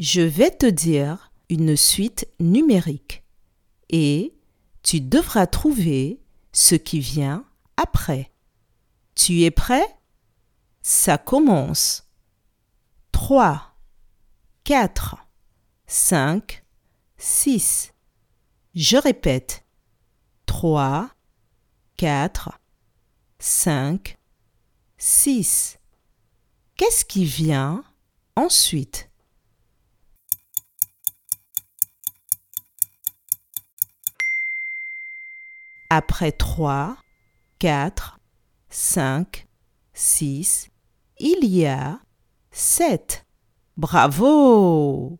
Je vais te dire une suite numérique et tu devras trouver ce qui vient après. Tu es prêt? Ça commence. 3, 4, 5, 6. Je répète. 3, 4, 5, 6. Qu'est-ce qui vient ensuite? Après 3, 4, 5, 6, il y a 7. Bravo